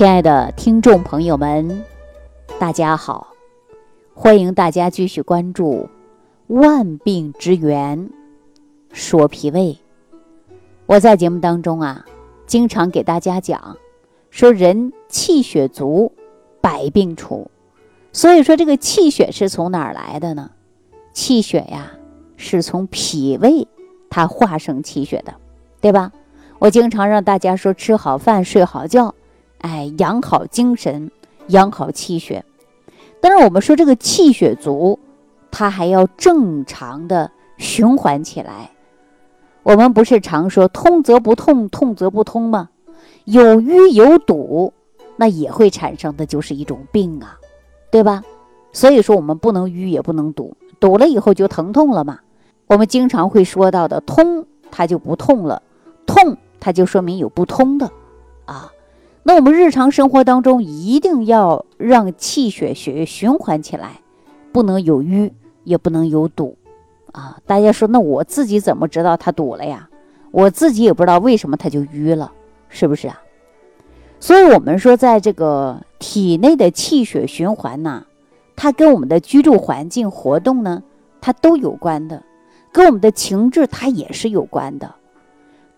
亲爱的听众朋友们，大家好！欢迎大家继续关注《万病之源说脾胃》。我在节目当中啊，经常给大家讲，说人气血足，百病除。所以说，这个气血是从哪儿来的呢？气血呀，是从脾胃它化生气血的，对吧？我经常让大家说，吃好饭，睡好觉。哎，养好精神，养好气血。但是我们说这个气血足，它还要正常的循环起来。我们不是常说通则不痛，痛则不通吗？有淤有堵，那也会产生的就是一种病啊，对吧？所以说我们不能淤也不能堵，堵了以后就疼痛了嘛。我们经常会说到的通，它就不痛了；痛，它就说明有不通的啊。那我们日常生活当中一定要让气血血液循环起来，不能有淤，也不能有堵，啊！大家说，那我自己怎么知道它堵了呀？我自己也不知道为什么它就淤了，是不是啊？所以，我们说，在这个体内的气血循环呢，它跟我们的居住环境、活动呢，它都有关的，跟我们的情志它也是有关的。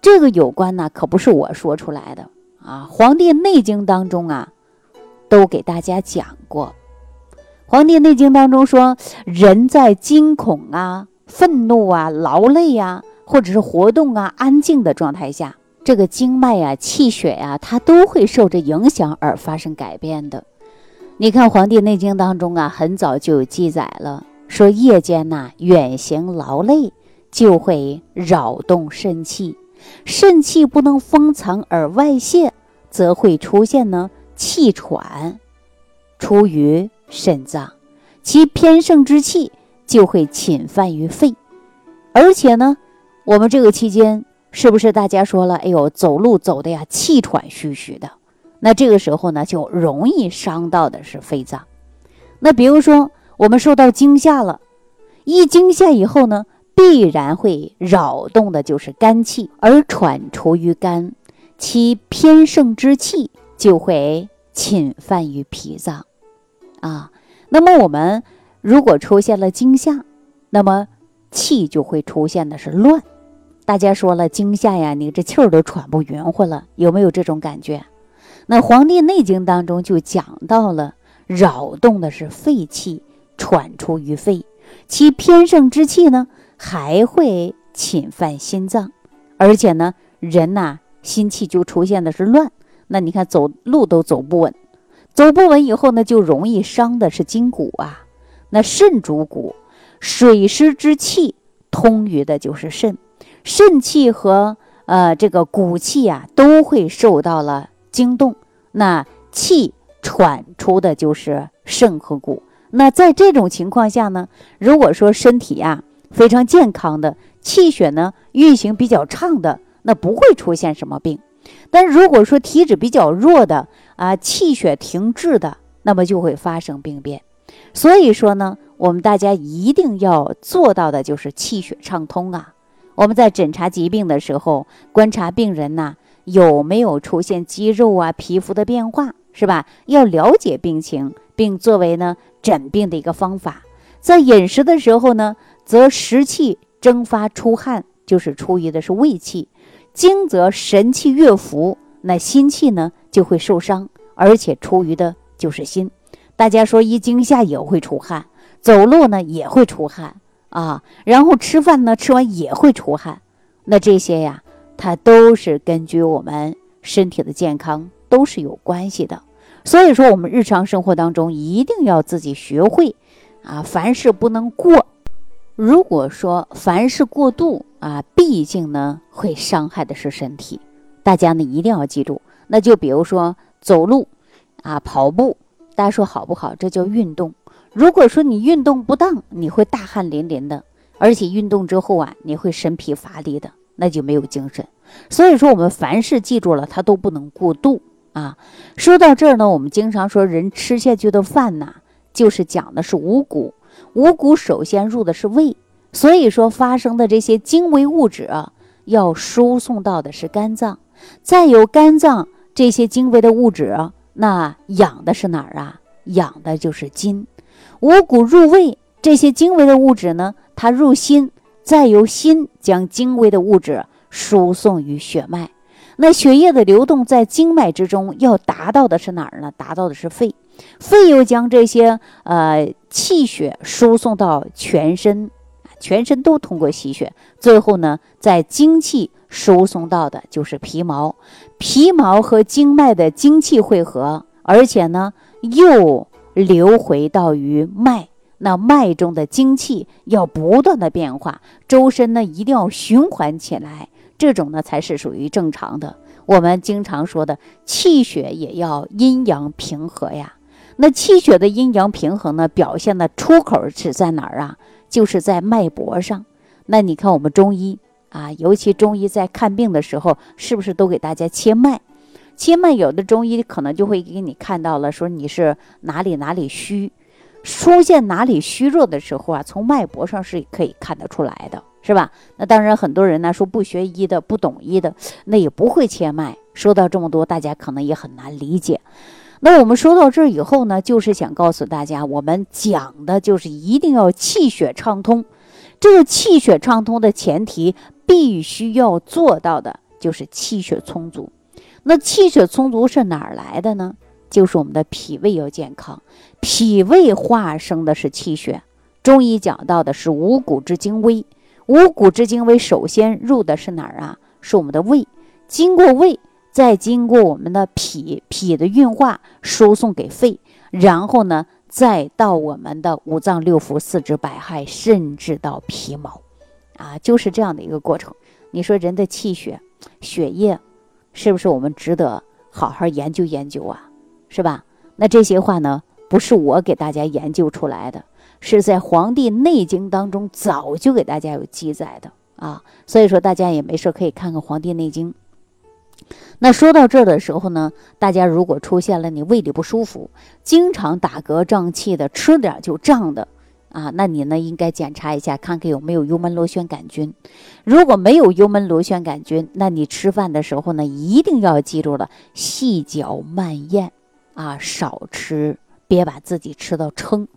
这个有关呢，可不是我说出来的。啊，《黄帝内经》当中啊，都给大家讲过。《黄帝内经》当中说，人在惊恐啊、愤怒啊、劳累呀，或者是活动啊、安静的状态下，这个经脉啊、气血呀，它都会受着影响而发生改变的。你看，《黄帝内经》当中啊，很早就有记载了，说夜间呐远行劳累，就会扰动肾气。肾气不能封藏而外泄，则会出现呢气喘，出于肾脏，其偏盛之气就会侵犯于肺，而且呢，我们这个期间是不是大家说了，哎呦，走路走的呀气喘吁吁的，那这个时候呢就容易伤到的是肺脏。那比如说我们受到惊吓了，一惊吓以后呢。必然会扰动的就是肝气，而喘出于肝，其偏盛之气就会侵犯于脾脏，啊，那么我们如果出现了惊吓，那么气就会出现的是乱。大家说了惊吓呀，你这气儿都喘不匀乎了，有没有这种感觉？那《黄帝内经》当中就讲到了，扰动的是肺气，喘出于肺，其偏盛之气呢？还会侵犯心脏，而且呢，人呐心气就出现的是乱。那你看走路都走不稳，走不稳以后呢，就容易伤的是筋骨啊。那肾主骨，水湿之气通于的就是肾，肾气和呃这个骨气啊都会受到了惊动，那气喘出的就是肾和骨。那在这种情况下呢，如果说身体呀。非常健康的气血呢，运行比较畅的，那不会出现什么病。但如果说体质比较弱的啊，气血停滞的，那么就会发生病变。所以说呢，我们大家一定要做到的就是气血畅通啊。我们在诊查疾病的时候，观察病人呐有没有出现肌肉啊、皮肤的变化，是吧？要了解病情，并作为呢诊病的一个方法。在饮食的时候呢。则食气蒸发出汗，就是出于的是胃气；惊则神气越浮，那心气呢就会受伤，而且出于的就是心。大家说一惊吓也会出汗，走路呢也会出汗啊，然后吃饭呢吃完也会出汗，那这些呀，它都是根据我们身体的健康都是有关系的。所以说，我们日常生活当中一定要自己学会啊，凡事不能过。如果说凡事过度啊，毕竟呢会伤害的是身体。大家呢一定要记住，那就比如说走路啊、跑步，大家说好不好？这叫运动。如果说你运动不当，你会大汗淋淋的，而且运动之后啊，你会身疲乏力的，那就没有精神。所以说，我们凡事记住了，它都不能过度啊。说到这儿呢，我们经常说人吃下去的饭呐，就是讲的是五谷。五谷首先入的是胃，所以说发生的这些精微物质啊，要输送到的是肝脏，再由肝脏这些精微的物质啊，那养的是哪儿啊？养的就是筋。五谷入胃，这些精微的物质呢，它入心，再由心将精微的物质输送于血脉。那血液的流动在经脉之中，要达到的是哪儿呢？达到的是肺，肺又将这些呃气血输送到全身，全身都通过吸血，最后呢，在精气输送到的就是皮毛，皮毛和经脉的精气汇合，而且呢又流回到于脉，那脉中的精气要不断的变化，周身呢一定要循环起来。这种呢才是属于正常的。我们经常说的气血也要阴阳平和呀。那气血的阴阳平衡呢，表现的出口是在哪儿啊？就是在脉搏上。那你看我们中医啊，尤其中医在看病的时候，是不是都给大家切脉？切脉有的中医可能就会给你看到了，说你是哪里哪里虚，出现哪里虚弱的时候啊，从脉搏上是可以看得出来的。是吧？那当然，很多人呢说不学医的、不懂医的，那也不会切脉。说到这么多，大家可能也很难理解。那我们说到这儿以后呢，就是想告诉大家，我们讲的就是一定要气血畅通。这个气血畅通的前提，必须要做到的就是气血充足。那气血充足是哪儿来的呢？就是我们的脾胃要健康，脾胃化生的是气血。中医讲到的是五谷之精微。五谷之精微，首先入的是哪儿啊？是我们的胃，经过胃，再经过我们的脾，脾的运化输送给肺，然后呢，再到我们的五脏六腑、四肢百骸，甚至到皮毛，啊，就是这样的一个过程。你说人的气血、血液，是不是我们值得好好研究研究啊？是吧？那这些话呢，不是我给大家研究出来的。是在《黄帝内经》当中早就给大家有记载的啊，所以说大家也没事可以看看《黄帝内经》。那说到这儿的时候呢，大家如果出现了你胃里不舒服，经常打嗝胀气的，吃点就胀的啊，那你呢应该检查一下，看看有没有幽门螺旋杆菌。如果没有幽门螺旋杆菌，那你吃饭的时候呢，一定要记住了，细嚼慢咽啊，少吃，别把自己吃到撑。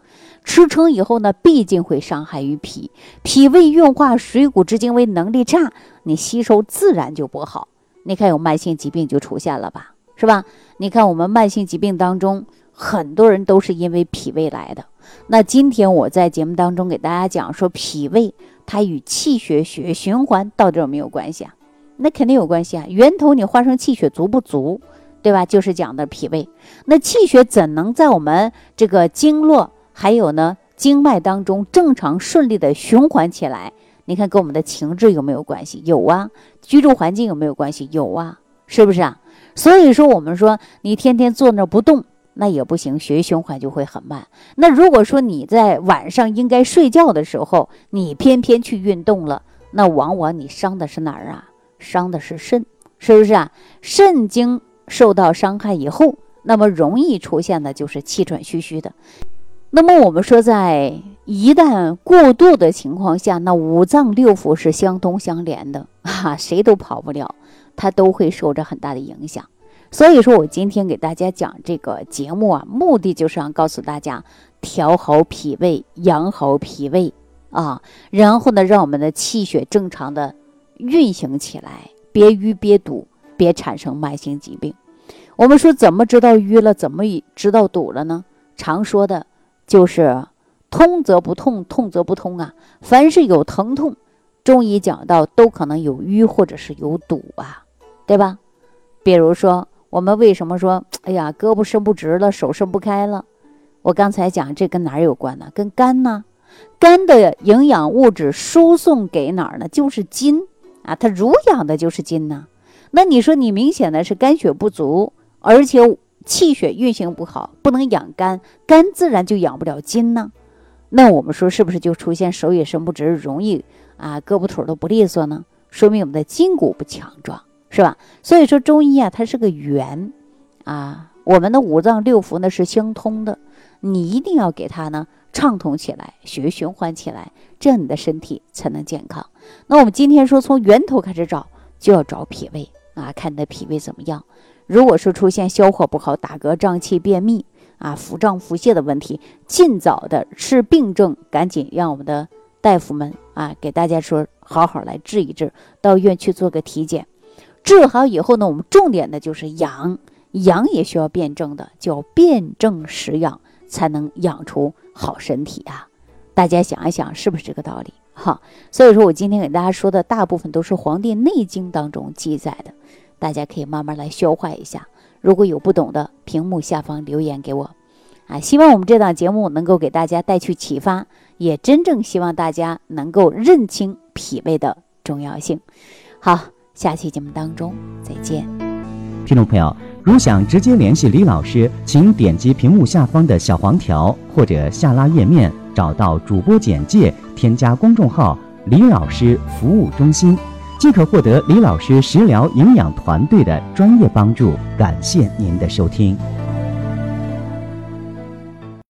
吃撑以后呢，毕竟会伤害于脾，脾胃运化水谷之精微能力差，你吸收自然就不好。你看有慢性疾病就出现了吧，是吧？你看我们慢性疾病当中，很多人都是因为脾胃来的。那今天我在节目当中给大家讲说，脾胃它与气血血循环到底有没有关系啊？那肯定有关系啊，源头你化生气血足不足，对吧？就是讲的脾胃。那气血怎能在我们这个经络？还有呢，经脉当中正常顺利的循环起来，你看跟我们的情志有没有关系？有啊，居住环境有没有关系？有啊，是不是啊？所以说，我们说你天天坐那儿不动，那也不行，血液循环就会很慢。那如果说你在晚上应该睡觉的时候，你偏偏去运动了，那往往你伤的是哪儿啊？伤的是肾，是不是啊？肾经受到伤害以后，那么容易出现的就是气喘吁吁的。那么我们说，在一旦过度的情况下，那五脏六腑是相通相连的 啊，谁都跑不了，它都会受着很大的影响。所以说我今天给大家讲这个节目啊，目的就是想告诉大家，调好脾胃，养好脾胃啊，然后呢，让我们的气血正常的运行起来，别淤别堵，别产生慢性疾病。我们说怎么知道淤了，怎么知道堵了呢？常说的。就是通则不痛，痛则不通啊！凡是有疼痛，中医讲到都可能有瘀或者是有堵啊，对吧？比如说，我们为什么说，哎呀，胳膊伸不直了，手伸不开了？我刚才讲这跟哪儿有关呢？跟肝呢？肝的营养物质输送给哪儿呢？就是筋啊，它濡养的就是筋呐。那你说你明显的是肝血不足，而且。气血运行不好，不能养肝，肝自然就养不了筋呢。那我们说是不是就出现手也伸不直，容易啊胳膊腿都不利索呢？说明我们的筋骨不强壮，是吧？所以说中医啊，它是个圆啊，我们的五脏六腑呢是相通的，你一定要给它呢畅通起来，血液循环起来，这样你的身体才能健康。那我们今天说从源头开始找，就要找脾胃啊，看你的脾胃怎么样。如果说出现消化不好、打嗝、胀气、便秘啊、腹胀、腹泻的问题，尽早的治病症，赶紧让我们的大夫们啊给大家说好好来治一治，到医院去做个体检。治好以后呢，我们重点的就是养，养也需要辩证的，叫辩证食养，才能养出好身体啊。大家想一想，是不是这个道理？哈，所以说我今天给大家说的大部分都是《黄帝内经》当中记载的，大家可以慢慢来消化一下。如果有不懂的，屏幕下方留言给我。啊，希望我们这档节目能够给大家带去启发，也真正希望大家能够认清脾胃的重要性。好，下期节目当中再见。听众朋友，如想直接联系李老师，请点击屏幕下方的小黄条或者下拉页面。找到主播简介，添加公众号“李老师服务中心”，即可获得李老师食疗营养团队的专业帮助。感谢您的收听。